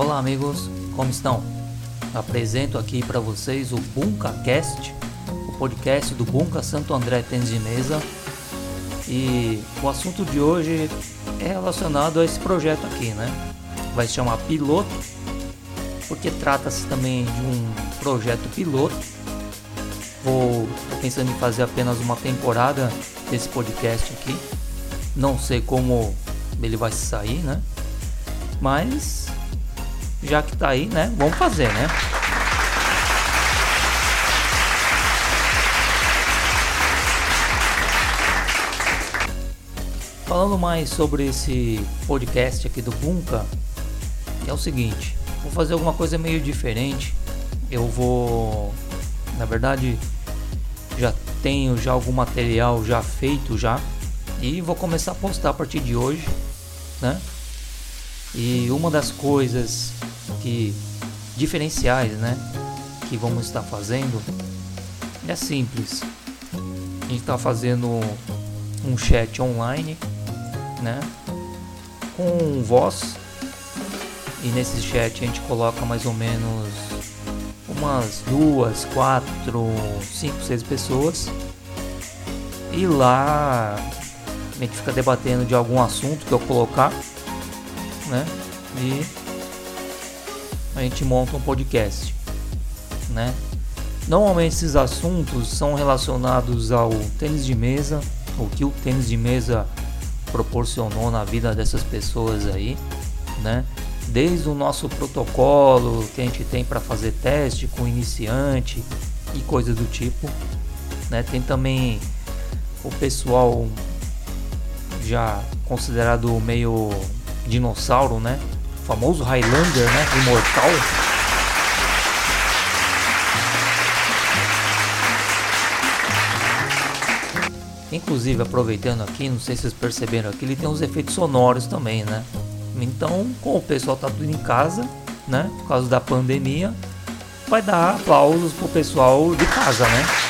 Olá amigos, como estão? Apresento aqui para vocês o BuncaCast, o podcast do Bunca Santo André Tênis de Mesa. E o assunto de hoje é relacionado a esse projeto aqui, né? Vai se chamar Piloto, porque trata-se também de um projeto piloto. Vou pensando em fazer apenas uma temporada desse podcast aqui. Não sei como ele vai sair, né? Mas já que tá aí, né? Vamos fazer, né? Falando mais sobre esse podcast aqui do Bunka, é o seguinte, vou fazer alguma coisa meio diferente. Eu vou, na verdade, já tenho já algum material já feito já e vou começar a postar a partir de hoje, né? E uma das coisas que diferenciais, né, que vamos estar fazendo é simples. A gente está fazendo um chat online, né, com voz e nesse chat a gente coloca mais ou menos umas duas, quatro, cinco, seis pessoas e lá a gente fica debatendo de algum assunto que eu colocar, né? E a gente monta um podcast, né? Normalmente esses assuntos são relacionados ao tênis de mesa, o que o tênis de mesa proporcionou na vida dessas pessoas aí, né? Desde o nosso protocolo que a gente tem para fazer teste com iniciante e coisas do tipo, né? Tem também o pessoal já considerado meio dinossauro, né? Famoso Highlander, né? Imortal. Inclusive, aproveitando aqui, não sei se vocês perceberam aqui, ele tem uns efeitos sonoros também, né? Então, como o pessoal tá tudo em casa, né? Por causa da pandemia, vai dar aplausos pro pessoal de casa, né?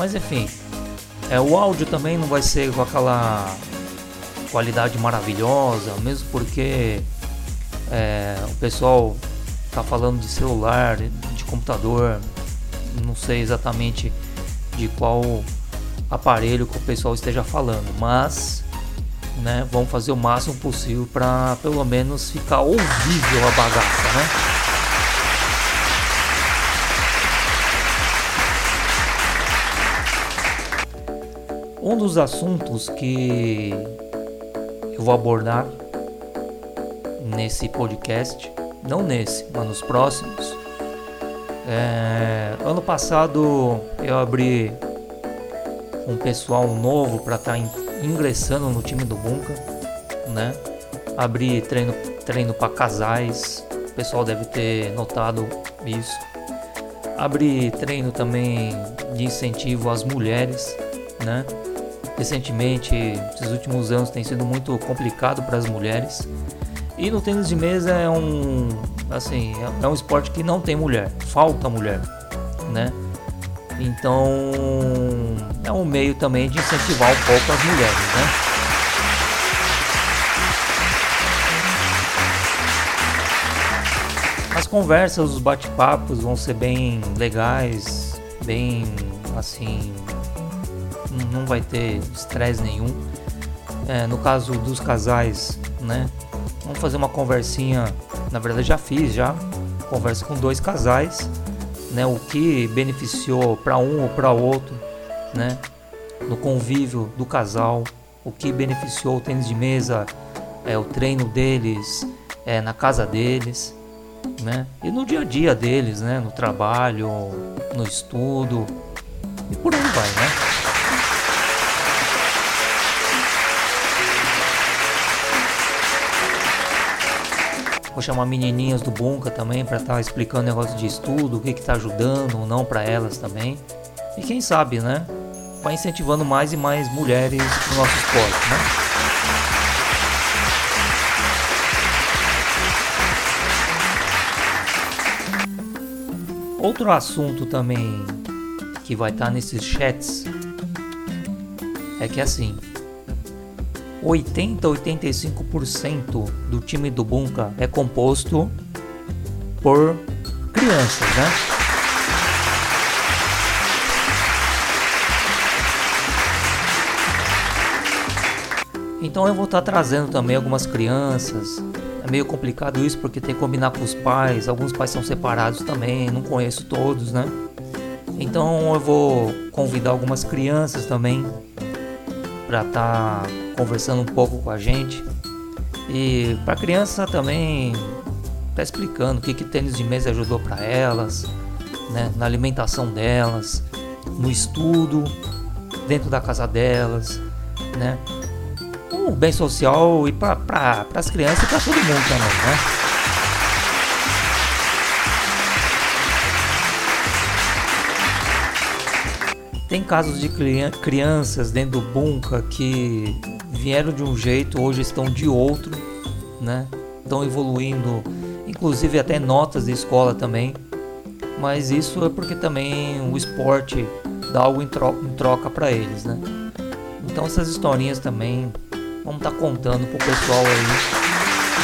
Mas enfim, é, o áudio também não vai ser com aquela qualidade maravilhosa, mesmo porque é, o pessoal tá falando de celular, de computador, não sei exatamente de qual aparelho que o pessoal esteja falando, mas né, vamos fazer o máximo possível para pelo menos ficar ouvível a bagaça, né? Um dos assuntos que eu vou abordar nesse podcast, não nesse, mas nos próximos. É, ano passado eu abri um pessoal novo para estar tá ingressando no time do Bunka, né? Abri treino treino para casais, o pessoal deve ter notado isso. Abri treino também de incentivo às mulheres, né? Recentemente, esses últimos anos tem sido muito complicado para as mulheres. E no tênis de mesa é um assim, é um esporte que não tem mulher, falta mulher, né? Então, é um meio também de incentivar um pouco as mulheres, né? As conversas, os bate-papos vão ser bem legais, bem assim, não vai ter estresse nenhum. É, no caso dos casais, né? Vamos fazer uma conversinha. Na verdade, já fiz já conversa com dois casais, né? O que beneficiou para um ou para outro, né? No convívio do casal, o que beneficiou o tênis de mesa, é o treino deles, é na casa deles, né? E no dia a dia deles, né? No trabalho, no estudo e por aí vai, né? Vou chamar menininhas do Bunka também para estar tá explicando negócio de estudo, o que está ajudando ou não para elas também. E quem sabe, né? Vai incentivando mais e mais mulheres no nosso esporte, né? Outro assunto também que vai estar tá nesses chats é que assim, 80 85% do time do Bunka é composto por crianças, né? Então eu vou estar trazendo também algumas crianças. É meio complicado isso porque tem que combinar com os pais. Alguns pais são separados também, não conheço todos, né? Então eu vou convidar algumas crianças também para estar tá conversando um pouco com a gente. E para criança também tá explicando o que que tênis de mesa ajudou para elas, né, na alimentação delas, no estudo, dentro da casa delas, né? O bem social e para pra, as crianças e para todo mundo também, né? Tem casos de crianças dentro do bunker que vieram de um jeito, hoje estão de outro, né? Estão evoluindo, inclusive até notas de escola também. Mas isso é porque também o esporte dá algo em troca, em troca para eles, né? Então essas historinhas também vamos estar tá contando pro pessoal aí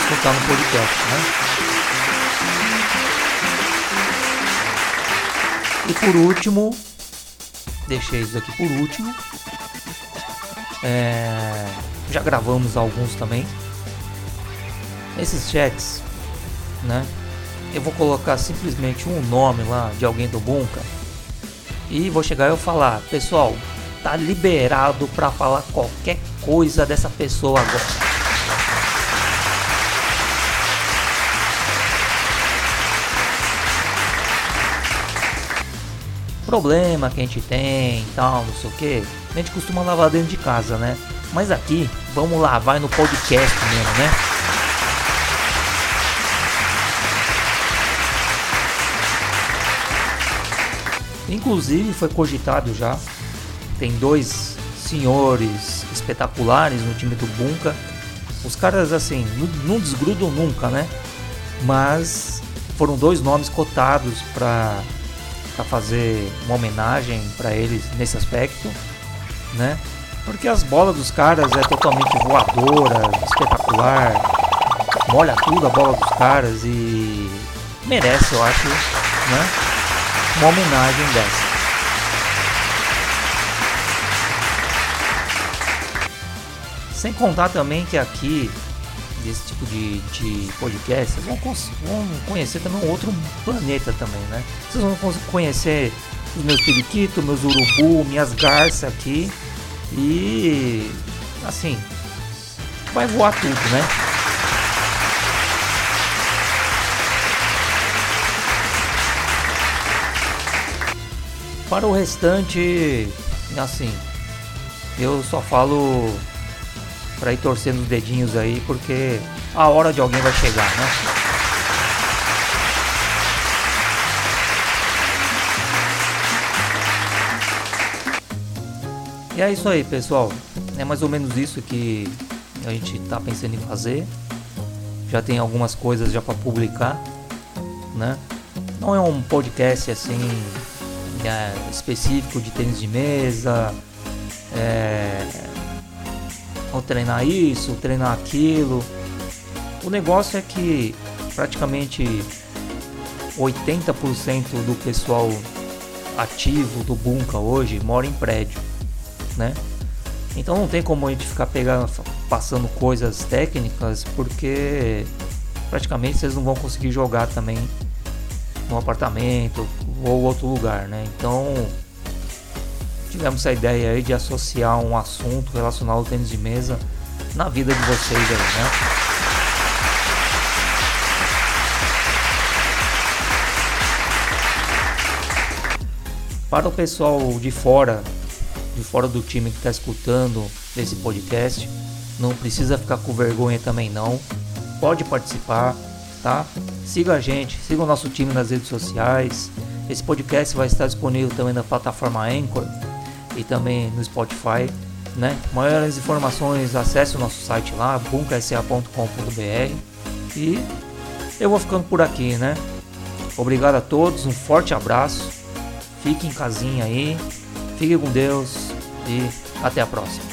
escutar no podcast, né? E por último, deixei isso aqui por último. É, já gravamos alguns também. Esses chats, né? Eu vou colocar simplesmente um nome lá de alguém do Bunka e vou chegar e eu falar, pessoal, tá liberado para falar qualquer coisa dessa pessoa agora. Problema que a gente tem e tal, não sei o que, a gente costuma lavar dentro de casa, né? Mas aqui, vamos lavar no podcast mesmo, né? Inclusive foi cogitado já. Tem dois senhores espetaculares no time do Bunka. Os caras assim, não, desgrudam nunca, né? Mas foram dois nomes cotados para para fazer uma homenagem para eles nesse aspecto, né? Porque as bolas dos caras é totalmente voadora, espetacular, molha tudo a bola dos caras e merece, eu acho, né? Uma homenagem dessa. Sem contar também que aqui desse tipo de, de podcast, vocês vão, vão conhecer também um outro planeta também, né? Vocês vão conhecer os meus periquitos, meus urubu, minhas garças aqui. E assim, vai voar tudo, né? Para o restante, assim, eu só falo para ir torcendo os dedinhos aí, porque a hora de alguém vai chegar, né? E é isso aí, pessoal. É mais ou menos isso que a gente tá pensando em fazer. Já tem algumas coisas já para publicar, né? Não é um podcast assim é, específico de tênis de mesa, é, treinar isso, treinar aquilo. O negócio é que praticamente 80% do pessoal ativo do Bunka hoje mora em prédio, né? Então não tem como a gente ficar pegando, passando coisas técnicas, porque praticamente vocês não vão conseguir jogar também no apartamento ou outro lugar, né? Então tivemos essa ideia aí de associar um assunto relacionado ao tênis de mesa na vida de vocês aí, né? Para o pessoal de fora, de fora do time que está escutando esse podcast, não precisa ficar com vergonha também não. Pode participar, tá? Siga a gente, siga o nosso time nas redes sociais. Esse podcast vai estar disponível também na plataforma Anchor e também no Spotify. Né? Maiores informações, acesse o nosso site lá, bunkersa.com.br. E eu vou ficando por aqui, né? Obrigado a todos, um forte abraço. Fique em casinha aí, fique com Deus e até a próxima.